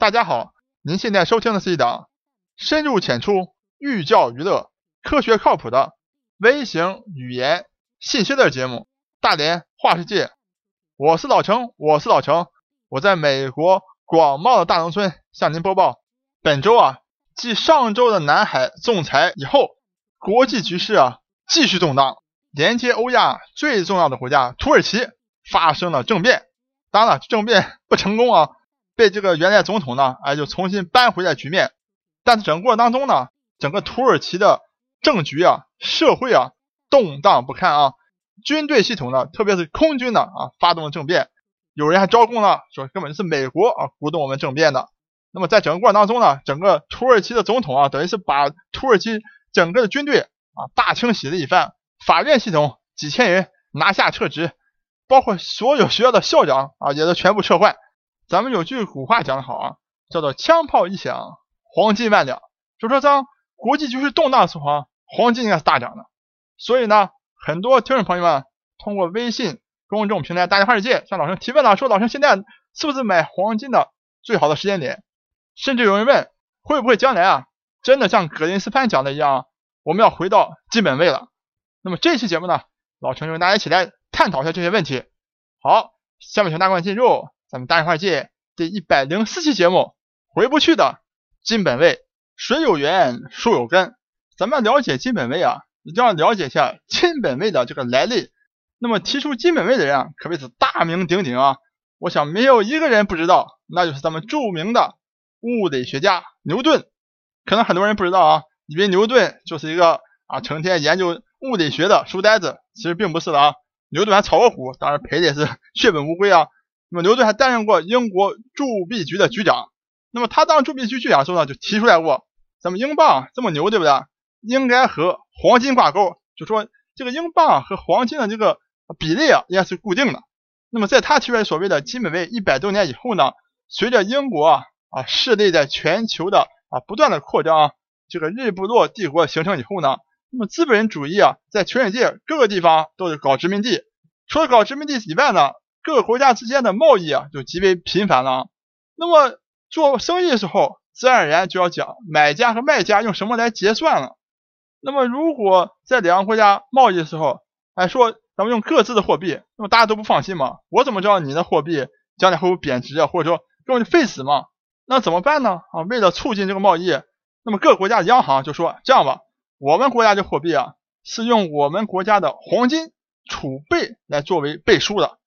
大家好，您现在收听的是一档深入浅出、寓教于乐、科学靠谱的微型语言信息类节目《大连话世界》。我是老程，我是老程，我在美国广袤的大农村向您播报。本周啊，继上周的南海仲裁以后，国际局势啊继续动荡，连接欧亚最重要的国家土耳其发生了政变。当然了，政变不成功啊。被这个原来总统呢，哎，就重新扳回了局面。但是整个过程当中呢，整个土耳其的政局啊、社会啊动荡不堪啊，军队系统呢，特别是空军呢啊，发动了政变。有人还招供了，说根本就是美国啊鼓动我们政变的。那么在整个过程当中呢，整个土耳其的总统啊，等于是把土耳其整个的军队啊大清洗了一番，法院系统几千人拿下撤职，包括所有学校的校长啊也都全部撤换。咱们有句古话讲得好啊，叫做“枪炮一响，黄金万两”。就说当国际局势动荡的时候，黄金应该是大涨的。所以呢，很多听众朋友们通过微信公众平台“大家话世界”向老陈提问了，说老陈现在是不是买黄金的最好的时间点？甚至有人问，会不会将来啊，真的像葛林斯潘讲的一样，我们要回到基本位了？那么这期节目呢，老陈就跟大家一起来探讨一下这些问题。好，下面请大家进入。咱们大话界第一百零四期节目回不去的金本位，水有源，树有根。咱们了解金本位啊，一定要了解一下金本位的这个来历。那么提出金本位的人啊，可谓是大名鼎鼎啊。我想没有一个人不知道，那就是咱们著名的物理学家牛顿。可能很多人不知道啊，以为牛顿就是一个啊成天研究物理学的书呆子，其实并不是的啊。牛顿还炒过股，当然赔的也是血本无归啊。那么牛顿还担任过英国铸币局的局长。那么他当铸币局局长的时候呢，就提出来过，咱们英镑这么牛，对不对？应该和黄金挂钩，就说这个英镑和黄金的这个比例啊，应该是固定的。那么在他提出来所谓的金本位一百多年以后呢，随着英国啊啊势力在全球的啊不断的扩张，这个日不落帝国形成以后呢，那么资本主义啊在全世界各个地方都是搞殖民地，除了搞殖民地以外呢。各个国家之间的贸易啊，就极为频繁了。那么做生意的时候，自然而然就要讲买家和卖家用什么来结算了。那么如果在两个国家贸易的时候，哎说咱们用各自的货币，那么大家都不放心嘛。我怎么知道你的货币将来会不会贬值啊？或者说根本就废死嘛？那怎么办呢？啊，为了促进这个贸易，那么各国家的央行就说这样吧，我们国家的货币啊，是用我们国家的黄金储备来作为背书的。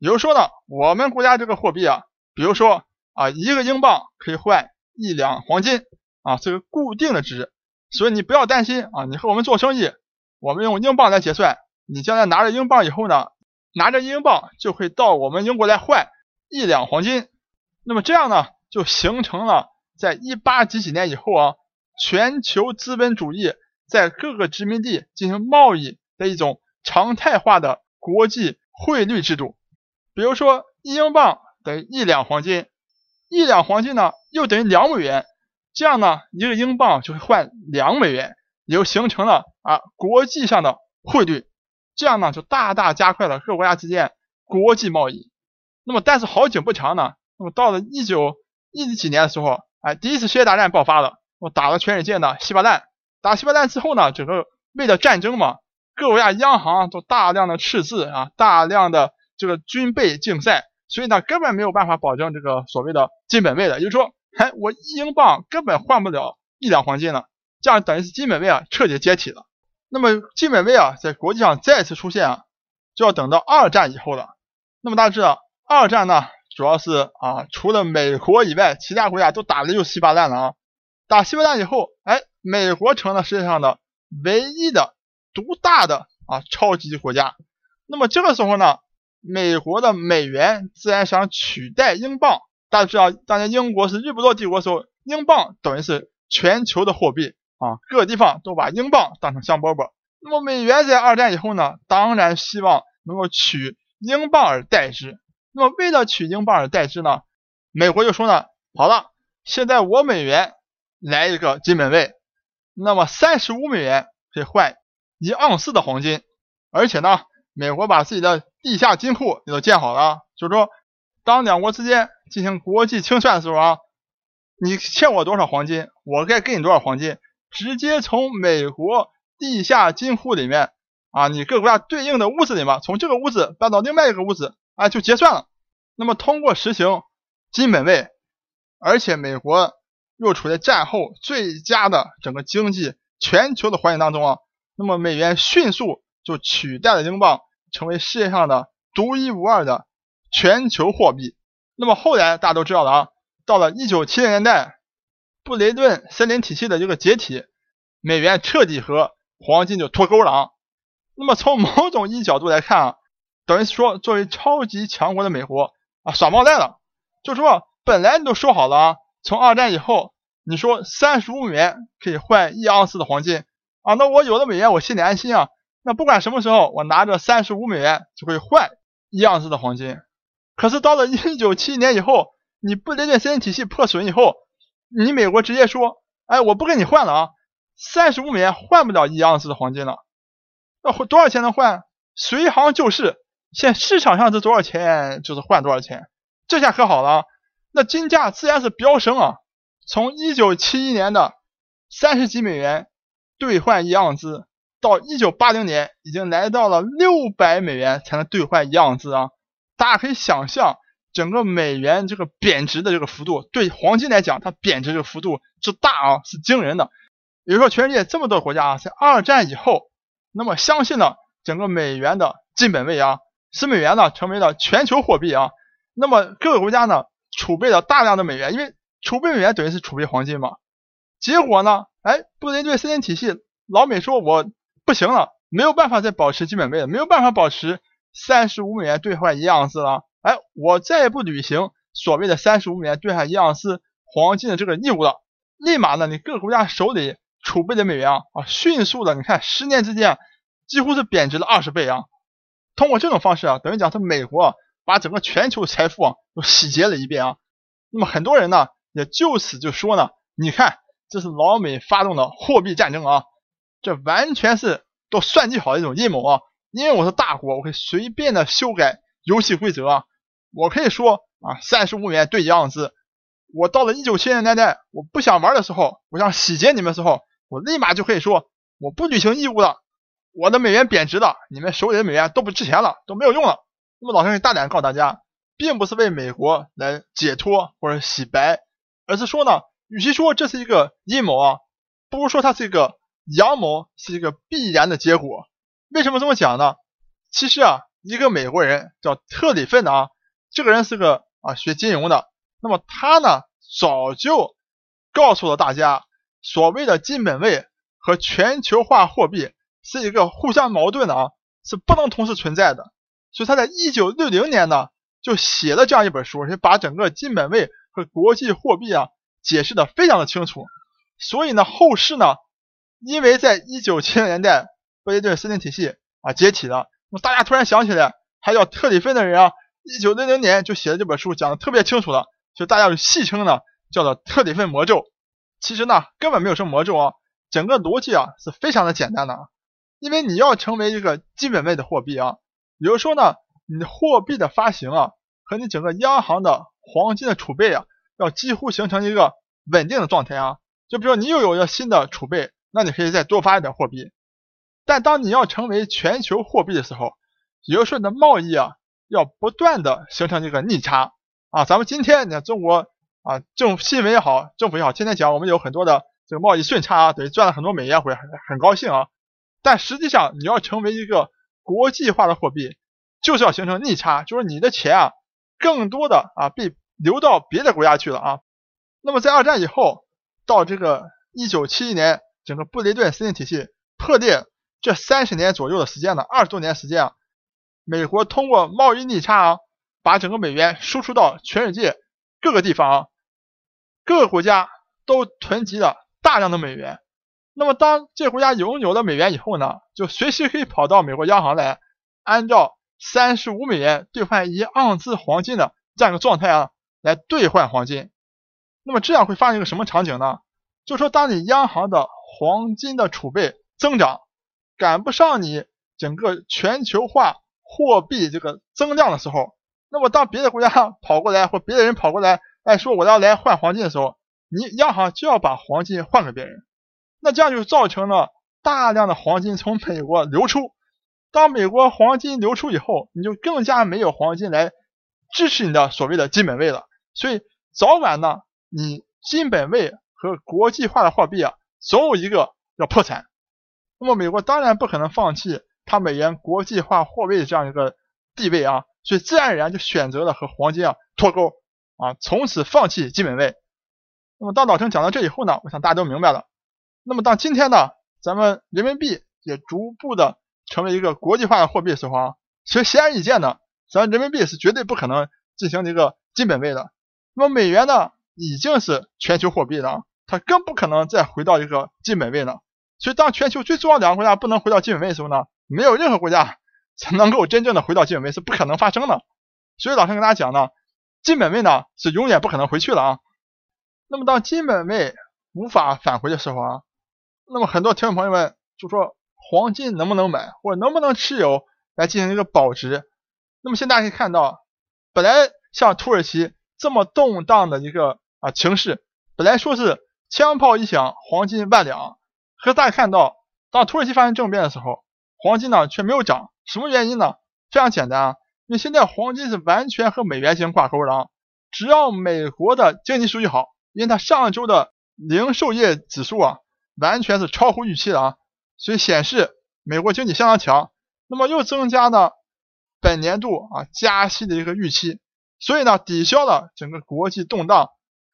比如说呢，我们国家这个货币啊，比如说啊，一个英镑可以换一两黄金啊，这个固定的值，所以你不要担心啊，你和我们做生意，我们用英镑来结算，你将来拿着英镑以后呢，拿着英镑就会到我们英国来换一两黄金，那么这样呢，就形成了在一八几几年以后啊，全球资本主义在各个殖民地进行贸易的一种常态化的国际汇率制度。比如说，一英镑等于一两黄金，一两黄金呢又等于两美元，这样呢一个英镑就会换两美元，也就形成了啊国际上的汇率，这样呢就大大加快了各国家之间国际贸易。那么，但是好景不长呢，那么到了一九一几年的时候，哎，第一次世界大战爆发了，我打了全世界的稀巴烂。打稀巴烂之后呢，整个为了战争嘛，各国家央行都大量的赤字啊，大量的。这个军备竞赛，所以呢根本没有办法保证这个所谓的金本位的，也就是说，哎，我一英镑根本换不了一两黄金了，这样等于是金本位啊彻底解体了。那么金本位啊在国际上再次出现啊，就要等到二战以后了。那么大家知道，二战呢主要是啊除了美国以外，其他国家都打的又稀巴烂了啊。打稀巴烂以后，哎，美国成了世界上的唯一的独大的啊超级国家。那么这个时候呢？美国的美元自然想取代英镑，大家知道，当年英国是日不落帝国的时候，英镑等于是全球的货币啊，各地方都把英镑当成香饽饽。那么美元在二战以后呢，当然希望能够取英镑而代之。那么为了取英镑而代之呢，美国就说呢，好了，现在我美元来一个金本位，那么三十五美元可以换一盎司的黄金，而且呢。美国把自己的地下金库也都建好了，就是说，当两国之间进行国际清算的时候啊，你欠我多少黄金，我该给你多少黄金，直接从美国地下金库里面啊，你各个国家对应的屋子里面，从这个屋子搬到另外一个屋子啊，就结算了。那么通过实行金本位，而且美国又处在战后最佳的整个经济全球的环境当中啊，那么美元迅速就取代了英镑，成为世界上的独一无二的全球货币。那么后来大家都知道了啊，到了一九七零年代，布雷顿森林体系的这个解体，美元彻底和黄金就脱钩了啊。那么从某种意义角度来看啊，等于说作为超级强国的美国啊耍猫赖了，就说本来你都说好了啊，从二战以后，你说三十五美元可以换一盎司的黄金啊，那我有了美元我心里安心啊，那不管什么时候我拿着三十五美元就可以换一盎司的黄金。可是到了一九七一年以后，你布雷顿森林体系破损以后，你美国直接说，哎，我不跟你换了啊，三十五美元换不了一盎司的黄金了，那多少钱能换？随行就市，现市场上是多少钱就是换多少钱，这下可好了，那金价自然是飙升啊，从一九七一年的三十几美元兑换一盎司，到一九八零年已经来到了六百美元才能兑换一盎司啊。大家可以想象，整个美元这个贬值的这个幅度，对黄金来讲，它贬值这个幅度之大啊，是惊人的。比如说，全世界这么多国家啊，在二战以后，那么相信了整个美元的金本位啊，使美元呢成为了全球货币啊。那么各个国家呢，储备了大量的美元，因为储备美元等于是储备黄金嘛。结果呢，哎，布雷顿森林体系，老美说我不行了，没有办法再保持基本位了，没有办法保持。三十五美元兑换一盎司了，哎，我再也不履行所谓的三十五美元兑换一盎司黄金的这个义务了。立马呢，你各个国家手里储备的美元啊，啊，迅速的，你看十年之间几乎是贬值了二十倍啊。通过这种方式啊，等于讲是美国把整个全球财富啊都洗劫了一遍啊。那么很多人呢也就此就说呢，你看这是老美发动的货币战争啊，这完全是都算计好的一种阴谋啊。因为我是大国，我可以随便的修改游戏规则啊。我可以说啊，三十五美元兑一盎司。我到了一九七零年代，我不想玩的时候，我想洗劫你们的时候，我立马就可以说我不履行义务了。我的美元贬值了，你们手里的美元都不值钱了，都没有用了。那么老陈可以大胆告诉大家，并不是为美国来解脱或者洗白，而是说呢，与其说这是一个阴谋啊，不如说它是一个阳谋，是一个必然的结果。为什么这么讲呢？其实啊，一个美国人叫特里芬啊，这个人是个啊学金融的。那么他呢，早就告诉了大家，所谓的金本位和全球化货币是一个互相矛盾的啊，是不能同时存在的。所以他在一九六零年呢，就写了这样一本书，就把整个金本位和国际货币啊解释的非常的清楚。所以呢，后世呢，因为在一九七零年代。布雷顿森林体系啊解体了，那么大家突然想起来，还叫特里芬的人啊，一九六零年就写了这本书，讲的特别清楚了，就大家就戏称呢叫做特里芬魔咒。其实呢根本没有什么魔咒啊，整个逻辑啊是非常的简单的啊，因为你要成为一个基本位的货币啊，比如说呢你货币的发行啊和你整个央行的黄金的储备啊要几乎形成一个稳定的状态啊，就比如说你又有了新的储备，那你可以再多发一点货币。但当你要成为全球货币的时候，也就是说你的贸易啊，要不断的形成这个逆差啊。咱们今天你看中国啊，政新闻也好，政府也好，天天讲我们有很多的这个贸易顺差啊，等于赚了很多美元，会很很高兴啊。但实际上你要成为一个国际化的货币，就是要形成逆差，就是你的钱啊，更多的啊被流到别的国家去了啊。那么在二战以后，到这个一九七一年，整个布雷顿森林体系破裂。这三十年左右的时间呢，二十多年时间啊，美国通过贸易逆差啊，把整个美元输出到全世界各个地方啊，各个国家都囤积了大量的美元。那么当这国家拥有了美元以后呢，就随时可以跑到美国央行来，按照三十五美元兑换一盎司黄金的这样一个状态啊，来兑换黄金。那么这样会发生一个什么场景呢？就说当你央行的黄金的储备增长。赶不上你整个全球化货币这个增量的时候，那么当别的国家跑过来或别的人跑过来，哎说我要来换黄金的时候，你央行就要把黄金换给别人，那这样就造成了大量的黄金从美国流出。当美国黄金流出以后，你就更加没有黄金来支持你的所谓的金本位了。所以早晚呢，你金本位和国际化的货币啊，总有一个要破产。那么美国当然不可能放弃它美元国际化货币的这样一个地位啊，所以自然而然就选择了和黄金啊脱钩啊，从此放弃金本位。那么当老陈讲到这以后呢，我想大家都明白了。那么当今天呢，咱们人民币也逐步的。成为一个国际化的货币的时候啊，其实显而易见的，咱人民币是绝对不可能进行一个基本位的。那么美元呢，已经是全球货币了，它更不可能再回到一个金本位了。所以当全球最重要两个国家不能回到金本位的时候呢，没有任何国家才能够真正的回到金本位，是不可能发生的。所以老陈跟大家讲呢，金本位呢是永远不可能回去了啊。那么当金本位无法返回的时候啊，那么很多听众朋友们就说。黄金能不能买，或者能不能持有来进行一个保值？那么现在大家可以看到，本来像土耳其这么动荡的一个啊情势，本来说是枪炮一响，黄金万两，可是大家看到，当土耳其发生政变的时候，黄金呢却没有涨，什么原因呢？非常简单啊，因为现在黄金是完全和美元进行挂钩的啊，只要美国的经济数据好，因为它上周的零售业指数啊，完全是超乎预期的啊。所以显示美国经济相当强，那么又增加了本年度啊加息的一个预期，所以呢抵消了整个国际动荡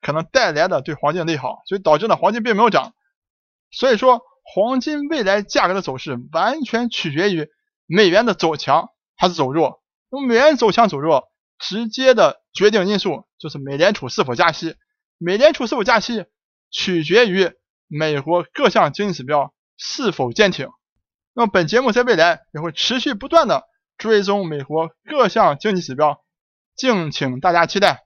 可能带来的对黄金的利好，所以导致呢黄金并没有涨。所以说黄金未来价格的走势完全取决于美元的走强还是走弱。那么美元走强走弱，直接的决定因素就是美联储是否加息。美联储是否加息，取决于美国各项经济指标。是否坚挺？那么本节目在未来也会持续不断的追踪美国各项经济指标，敬请大家期待。